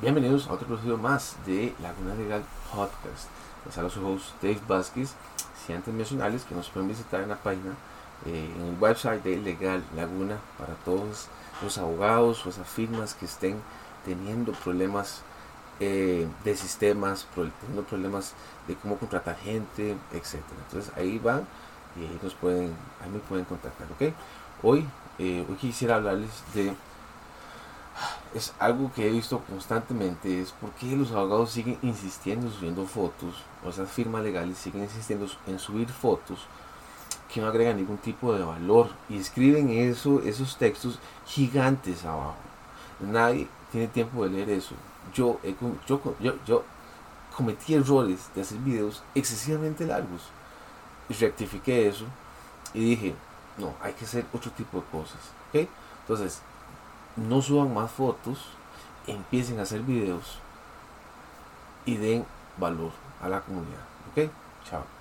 Bienvenidos a otro episodio más de Laguna Legal Podcast. Les habla su host Dave Vázquez. Si antes mencionarles que nos pueden visitar en la página, eh, en el website de Legal Laguna para todos los abogados o esas firmas que estén teniendo problemas eh, de sistemas, teniendo problemas de cómo contratar gente, etc. Entonces ahí van y ahí nos pueden, ahí me pueden contactar, ¿ok? Hoy, eh, hoy quisiera hablarles de es algo que he visto constantemente, es por qué los abogados siguen insistiendo en subiendo fotos, o esas firmas legales siguen insistiendo en subir fotos que no agregan ningún tipo de valor y escriben eso, esos textos gigantes abajo. Nadie tiene tiempo de leer eso. Yo, yo, yo, yo cometí errores de hacer videos excesivamente largos y rectifiqué eso y dije, no, hay que hacer otro tipo de cosas. ¿okay? Entonces, no suban más fotos, empiecen a hacer videos y den valor a la comunidad. ¿Ok? Chao.